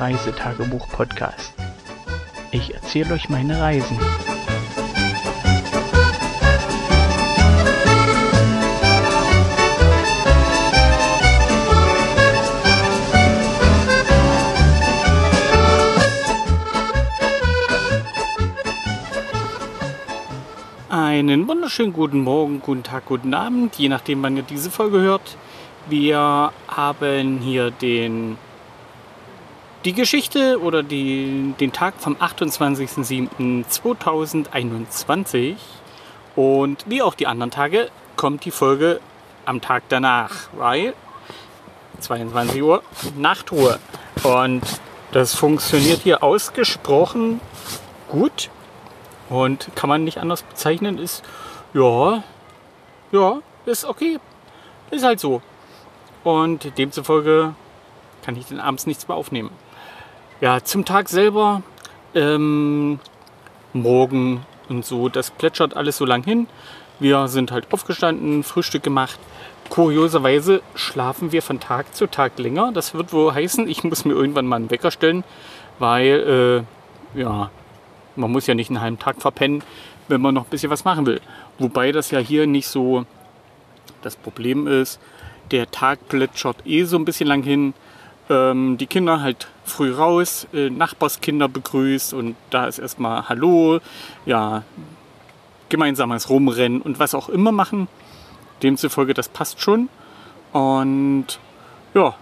Reisetagebuch-Podcast. Ich erzähle euch meine Reisen. Einen wunderschönen guten Morgen, guten Tag, guten Abend, je nachdem, wann ihr diese Folge hört. Wir haben hier den, die Geschichte oder die, den Tag vom 28.07.2021 und wie auch die anderen Tage kommt die Folge am Tag danach, weil 22 Uhr Nachtruhe und das funktioniert hier ausgesprochen gut und kann man nicht anders bezeichnen, ist ja, ja, ist okay, ist halt so. Und demzufolge kann ich dann abends nichts mehr aufnehmen. Ja, zum Tag selber, ähm, morgen und so, das plätschert alles so lang hin. Wir sind halt aufgestanden, Frühstück gemacht. Kurioserweise schlafen wir von Tag zu Tag länger. Das wird wohl heißen, ich muss mir irgendwann mal einen Wecker stellen, weil, äh, ja, man muss ja nicht einen halben Tag verpennen, wenn man noch ein bisschen was machen will. Wobei das ja hier nicht so das Problem ist der Tag plätschert eh so ein bisschen lang hin. Ähm, die Kinder halt früh raus, äh, Nachbarskinder begrüßt und da ist erstmal Hallo, ja, gemeinsames Rumrennen und was auch immer machen. Demzufolge, das passt schon. Und ja,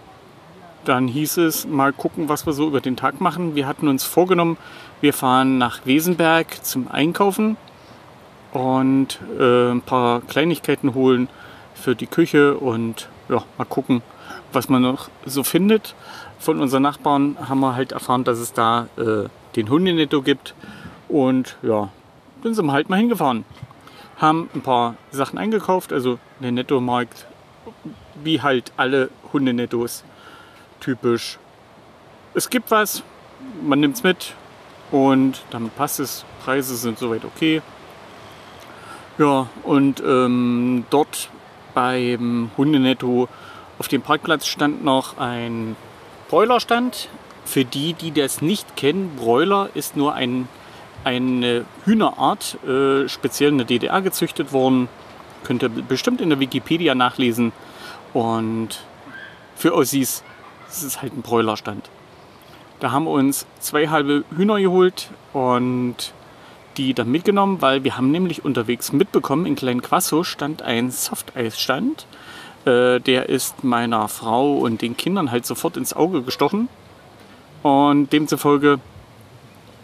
dann hieß es mal gucken, was wir so über den Tag machen. Wir hatten uns vorgenommen, wir fahren nach Wesenberg zum Einkaufen und äh, ein paar Kleinigkeiten holen für die Küche und ja, mal gucken, was man noch so findet. Von unseren Nachbarn haben wir halt erfahren, dass es da äh, den Hundenetto gibt. Und ja, dann sind wir halt mal hingefahren. Haben ein paar Sachen eingekauft, also der Nettomarkt, wie halt alle Hundenettos typisch. Es gibt was, man nimmt es mit und damit passt es. Preise sind soweit okay. Ja, und ähm, dort beim Hundenetto auf dem Parkplatz stand noch ein Broilerstand. Für die, die das nicht kennen, Broiler ist nur ein, eine Hühnerart, äh, speziell in der DDR gezüchtet worden. Könnt ihr bestimmt in der Wikipedia nachlesen. Und für Ossis ist es halt ein Broilerstand. Da haben wir uns zwei halbe Hühner geholt und die dann mitgenommen, weil wir haben nämlich unterwegs mitbekommen, in Klein Quasso stand ein Softeisstand. Äh, der ist meiner Frau und den Kindern halt sofort ins Auge gestochen. Und demzufolge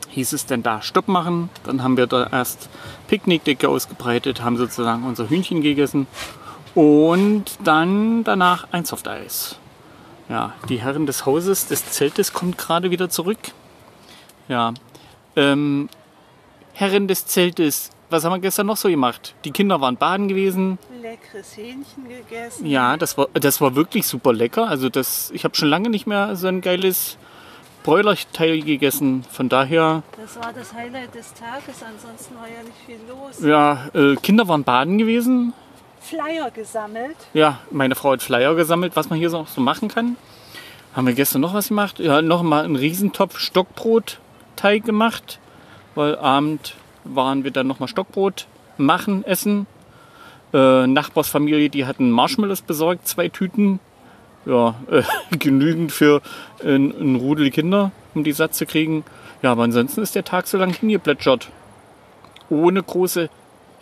hieß es dann da Stopp machen. Dann haben wir da erst Picknickdecke ausgebreitet, haben sozusagen unser Hühnchen gegessen und dann danach ein Softeis. Ja, die Herren des Hauses, des Zeltes kommt gerade wieder zurück. Ja, ähm, Herren des Zeltes, was haben wir gestern noch so gemacht? Die Kinder waren baden gewesen. Leckeres Hähnchen gegessen. Ja, das war, das war wirklich super lecker. Also das, ich habe schon lange nicht mehr so ein geiles Bräulerteil gegessen. Von daher. Das war das Highlight des Tages, ansonsten war ja nicht viel los. Ja, äh, Kinder waren baden gewesen. Flyer gesammelt. Ja, meine Frau hat Flyer gesammelt, was man hier so, so machen kann. Haben wir gestern noch was gemacht? Ja, noch mal einen Riesentopf Stockbrotteig gemacht weil Abend waren wir dann nochmal Stockbrot machen, essen. Äh, Nachbarsfamilie, die hatten Marshmallows besorgt, zwei Tüten. Ja, äh, genügend für ein, ein Rudel Kinder, um die satt zu kriegen. Ja, aber ansonsten ist der Tag so lang hingeplätschert. Ohne große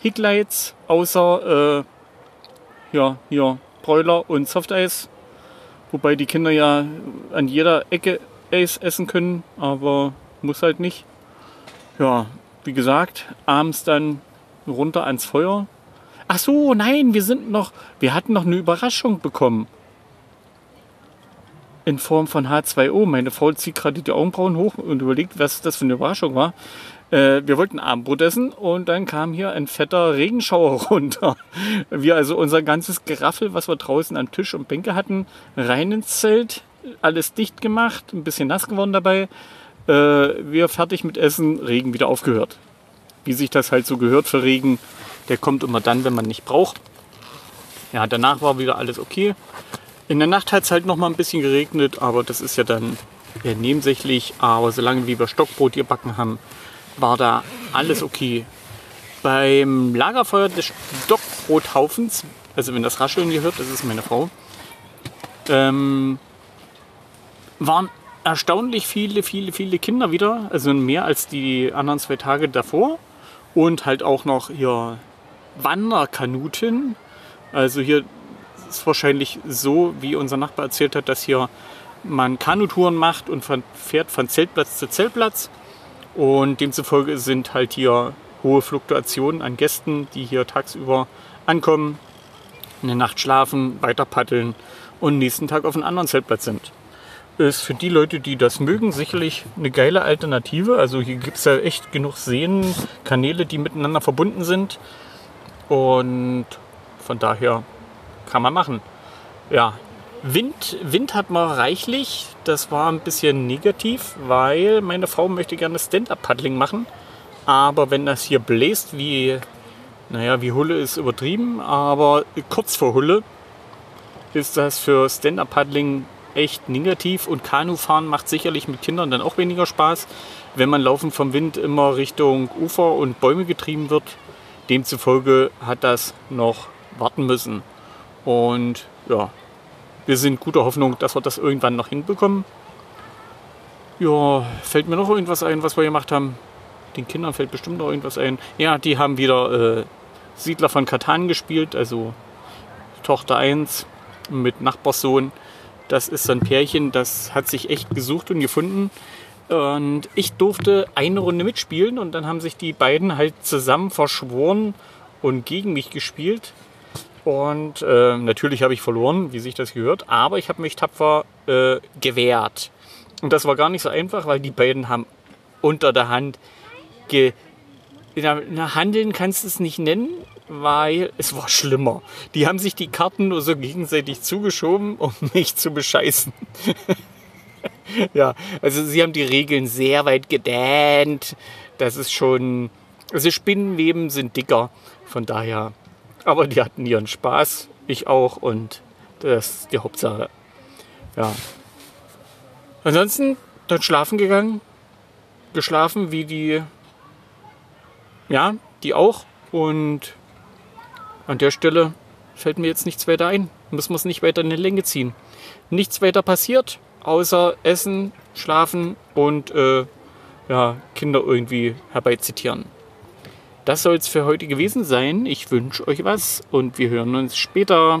Highlights, außer äh, ja, hier Bräuler und Softeis. Wobei die Kinder ja an jeder Ecke Eis essen können, aber muss halt nicht. Ja, wie gesagt, abends dann runter ans Feuer. Ach so, nein, wir sind noch, wir hatten noch eine Überraschung bekommen. In Form von H2O. Meine Frau zieht gerade die Augenbrauen hoch und überlegt, was das für eine Überraschung war. Äh, wir wollten Abendbrot essen und dann kam hier ein fetter Regenschauer runter. Wir also unser ganzes Geraffel, was wir draußen an Tisch und Bänke hatten, rein ins Zelt, alles dicht gemacht, ein bisschen nass geworden dabei äh, wir fertig mit Essen, Regen wieder aufgehört. Wie sich das halt so gehört für Regen, der kommt immer dann, wenn man nicht braucht. Ja, danach war wieder alles okay. In der Nacht hat es halt noch mal ein bisschen geregnet, aber das ist ja dann eher nebensächlich. Aber solange wir Stockbrot gebacken haben, war da alles okay. Beim Lagerfeuer des Stockbrothaufens, also wenn das Rascheln hier hört, das ist meine Frau, ähm, waren erstaunlich viele, viele, viele Kinder wieder. Also mehr als die anderen zwei Tage davor. Und halt auch noch hier Wanderkanuten. Also hier ist wahrscheinlich so, wie unser Nachbar erzählt hat, dass hier man Kanutouren macht und fährt von Zeltplatz zu Zeltplatz. Und demzufolge sind halt hier hohe Fluktuationen an Gästen, die hier tagsüber ankommen, eine Nacht schlafen, weiter paddeln und nächsten Tag auf einem anderen Zeltplatz sind. Ist für die Leute, die das mögen, sicherlich eine geile Alternative. Also hier gibt es ja echt genug Seen, Kanäle, die miteinander verbunden sind. Und von daher kann man machen. Ja, Wind, Wind hat man reichlich. Das war ein bisschen negativ, weil meine Frau möchte gerne Stand-Up-Paddling machen. Aber wenn das hier bläst, wie, naja, wie Hulle ist übertrieben, aber kurz vor Hulle ist das für Stand-Up-Paddling echt negativ. Und Kanufahren macht sicherlich mit Kindern dann auch weniger Spaß, wenn man laufen vom Wind immer Richtung Ufer und Bäume getrieben wird. Demzufolge hat das noch warten müssen. Und ja, wir sind guter Hoffnung, dass wir das irgendwann noch hinbekommen. Ja, fällt mir noch irgendwas ein, was wir gemacht haben? Den Kindern fällt bestimmt noch irgendwas ein. Ja, die haben wieder äh, Siedler von Katan gespielt, also Tochter 1 mit Nachbarssohn. Das ist so ein Pärchen, das hat sich echt gesucht und gefunden. Und ich durfte eine Runde mitspielen und dann haben sich die beiden halt zusammen verschworen und gegen mich gespielt. Und äh, natürlich habe ich verloren, wie sich das gehört, aber ich habe mich tapfer äh, gewehrt. Und das war gar nicht so einfach, weil die beiden haben unter der Hand ge handeln kannst du es nicht nennen, weil es war schlimmer. Die haben sich die Karten nur so gegenseitig zugeschoben, um mich zu bescheißen. ja, also sie haben die Regeln sehr weit gedähnt. Das ist schon. Also Spinnenweben sind dicker. Von daher aber die hatten ihren Spaß, ich auch und das ist die Hauptsache. Ja. Ansonsten dann schlafen gegangen, geschlafen wie die, ja, die auch und an der Stelle fällt mir jetzt nichts weiter ein. Müssen wir es nicht weiter in die Länge ziehen. Nichts weiter passiert, außer Essen, Schlafen und äh, ja, Kinder irgendwie herbeizitieren. Das soll es für heute gewesen sein. Ich wünsche euch was und wir hören uns später.